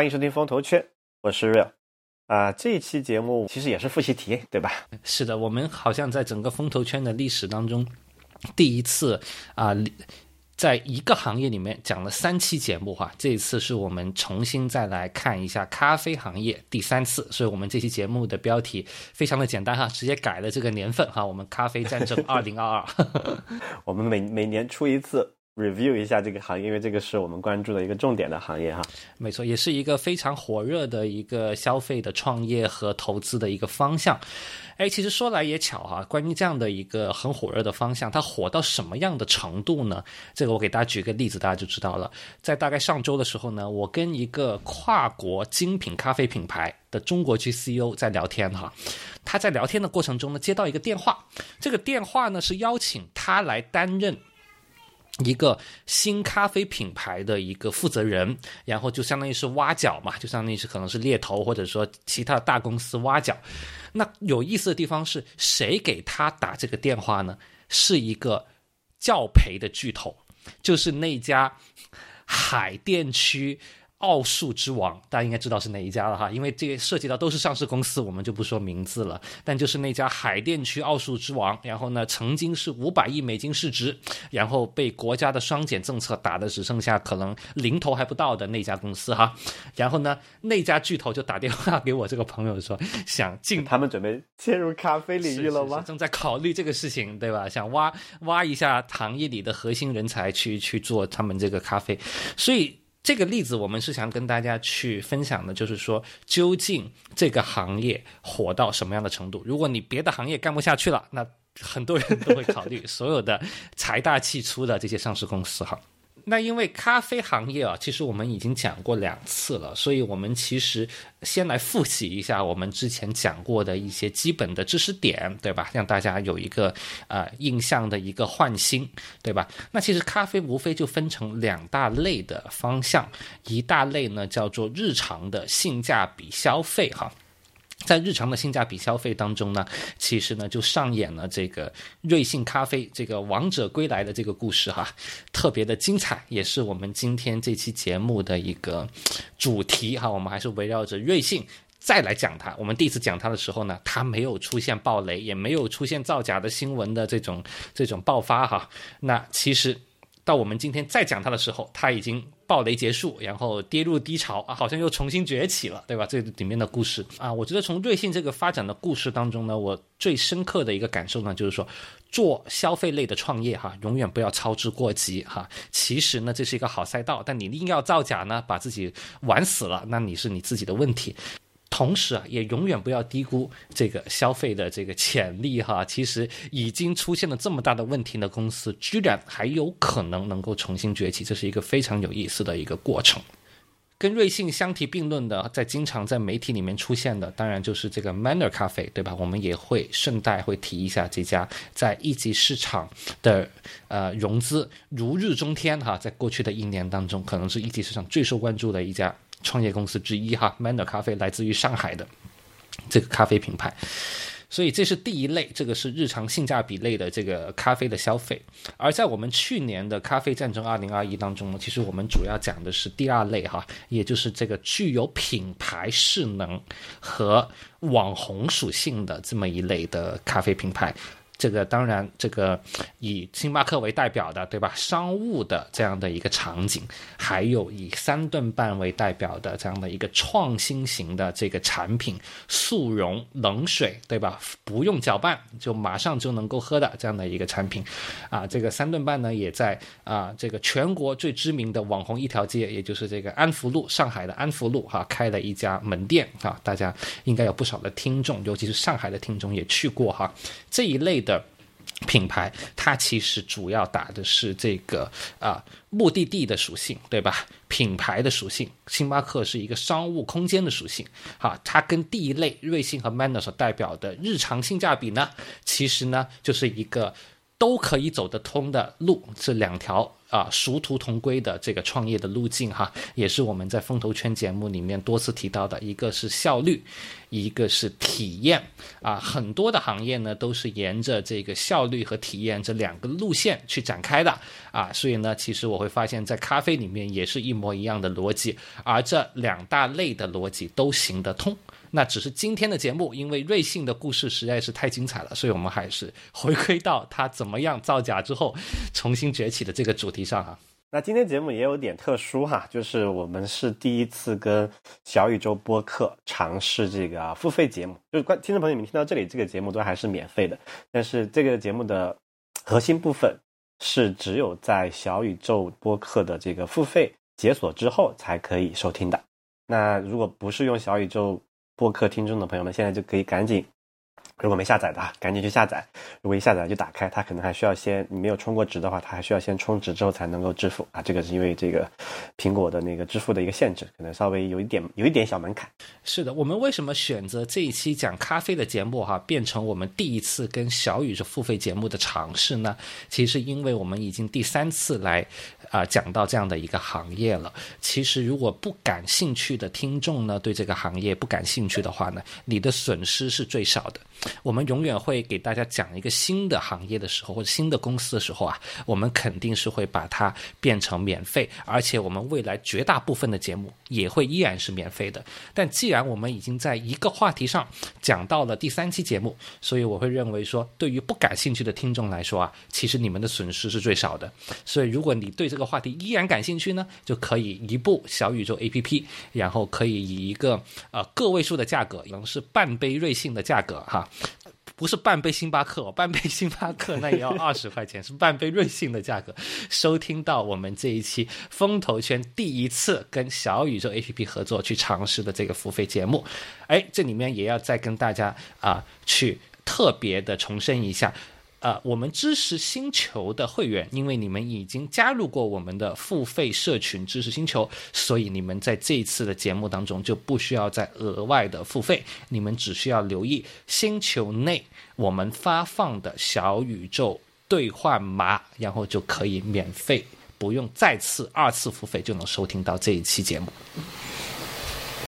欢迎收听风投圈，我是 Real。啊，这一期节目其实也是复习题，对吧？是的，我们好像在整个风投圈的历史当中，第一次啊。在一个行业里面讲了三期节目哈，这一次是我们重新再来看一下咖啡行业第三次，所以我们这期节目的标题非常的简单哈，直接改了这个年份哈，我们咖啡战争二零二二，我们每每年出一次。Review 一下这个行业，因为这个是我们关注的一个重点的行业哈。没错，也是一个非常火热的一个消费的创业和投资的一个方向。哎，其实说来也巧哈，关于这样的一个很火热的方向，它火到什么样的程度呢？这个我给大家举个例子，大家就知道了。在大概上周的时候呢，我跟一个跨国精品咖啡品牌的中国区 CEO 在聊天哈，他在聊天的过程中呢，接到一个电话，这个电话呢是邀请他来担任。一个新咖啡品牌的一个负责人，然后就相当于是挖角嘛，就相当于是可能是猎头或者说其他大公司挖角。那有意思的地方是谁给他打这个电话呢？是一个教培的巨头，就是那家海淀区。奥数之王，大家应该知道是哪一家了哈，因为这个涉及到都是上市公司，我们就不说名字了。但就是那家海淀区奥数之王，然后呢，曾经是五百亿美金市值，然后被国家的双减政策打的只剩下可能零头还不到的那家公司哈。然后呢，那家巨头就打电话给我这个朋友说，想进，他们准备切入咖啡领域了吗？正在考虑这个事情，对吧？想挖挖一下行业里的核心人才去去做他们这个咖啡，所以。这个例子我们是想跟大家去分享的，就是说，究竟这个行业火到什么样的程度？如果你别的行业干不下去了，那很多人都会考虑所有的财大气粗的这些上市公司哈。那因为咖啡行业啊，其实我们已经讲过两次了，所以我们其实先来复习一下我们之前讲过的一些基本的知识点，对吧？让大家有一个呃印象的一个焕新，对吧？那其实咖啡无非就分成两大类的方向，一大类呢叫做日常的性价比消费，哈。在日常的性价比消费当中呢，其实呢就上演了这个瑞幸咖啡这个王者归来的这个故事哈，特别的精彩，也是我们今天这期节目的一个主题哈。我们还是围绕着瑞幸再来讲它。我们第一次讲它的时候呢，它没有出现暴雷，也没有出现造假的新闻的这种这种爆发哈。那其实。到我们今天再讲它的时候，它已经暴雷结束，然后跌入低潮啊，好像又重新崛起了，对吧？这里面的故事啊，我觉得从瑞幸这个发展的故事当中呢，我最深刻的一个感受呢，就是说做消费类的创业哈，永远不要操之过急哈。其实呢，这是一个好赛道，但你硬要造假呢，把自己玩死了，那你是你自己的问题。同时啊，也永远不要低估这个消费的这个潜力哈。其实已经出现了这么大的问题的公司，居然还有可能能够重新崛起，这是一个非常有意思的一个过程。跟瑞幸相提并论的，在经常在媒体里面出现的，当然就是这个 Manner 咖啡，对吧？我们也会顺带会提一下这家在一级市场的呃融资如日中天哈，在过去的一年当中，可能是一级市场最受关注的一家。创业公司之一哈，Manner 咖啡来自于上海的这个咖啡品牌，所以这是第一类，这个是日常性价比类的这个咖啡的消费。而在我们去年的咖啡战争二零二一当中呢，其实我们主要讲的是第二类哈，也就是这个具有品牌势能和网红属性的这么一类的咖啡品牌。这个当然，这个以星巴克为代表的，对吧？商务的这样的一个场景，还有以三顿半为代表的这样的一个创新型的这个产品，速溶冷水，对吧？不用搅拌就马上就能够喝的这样的一个产品，啊，这个三顿半呢，也在啊这个全国最知名的网红一条街，也就是这个安福路，上海的安福路哈，开了一家门店啊，大家应该有不少的听众，尤其是上海的听众也去过哈，这一类的。品牌，它其实主要打的是这个啊目的地的属性，对吧？品牌的属性，星巴克是一个商务空间的属性，哈，它跟第一类瑞幸和 Manner 所代表的日常性价比呢，其实呢就是一个都可以走得通的路，这两条啊殊途同归的这个创业的路径，哈，也是我们在风投圈节目里面多次提到的，一个是效率。一个是体验啊，很多的行业呢都是沿着这个效率和体验这两个路线去展开的啊，所以呢，其实我会发现，在咖啡里面也是一模一样的逻辑，而这两大类的逻辑都行得通。那只是今天的节目，因为瑞幸的故事实在是太精彩了，所以我们还是回归到它怎么样造假之后重新崛起的这个主题上哈。那今天节目也有点特殊哈，就是我们是第一次跟小宇宙播客尝试这个付费节目，就是观听众朋友们听到这里，这个节目都还是免费的，但是这个节目的核心部分是只有在小宇宙播客的这个付费解锁之后才可以收听的。那如果不是用小宇宙播客听众的朋友们，现在就可以赶紧。如果没下载的，赶紧去下载。如果一下载就打开，它可能还需要先你没有充过值的话，它还需要先充值之后才能够支付啊。这个是因为这个苹果的那个支付的一个限制，可能稍微有一点有一点小门槛。是的，我们为什么选择这一期讲咖啡的节目哈，变成我们第一次跟小雨是付费节目的尝试呢？其实因为我们已经第三次来啊讲到这样的一个行业了。其实如果不感兴趣的听众呢，对这个行业不感兴趣的话呢，你的损失是最少的。我们永远会给大家讲一个新的行业的时候，或者新的公司的时候啊，我们肯定是会把它变成免费，而且我们未来绝大部分的节目也会依然是免费的。但既然我们已经在一个话题上讲到了第三期节目，所以我会认为说，对于不感兴趣的听众来说啊，其实你们的损失是最少的。所以如果你对这个话题依然感兴趣呢，就可以一部小宇宙 APP，然后可以以一个呃个位数的价格，可能是半杯瑞幸的价格哈。不是半杯星巴克，半杯星巴克那也要二十块钱，是半杯瑞幸的价格。收听到我们这一期风投圈第一次跟小宇宙 APP 合作去尝试的这个付费节目，哎，这里面也要再跟大家啊去特别的重申一下。呃，我们知识星球的会员，因为你们已经加入过我们的付费社群知识星球，所以你们在这一次的节目当中就不需要再额外的付费，你们只需要留意星球内我们发放的小宇宙兑换码，然后就可以免费，不用再次二次付费就能收听到这一期节目。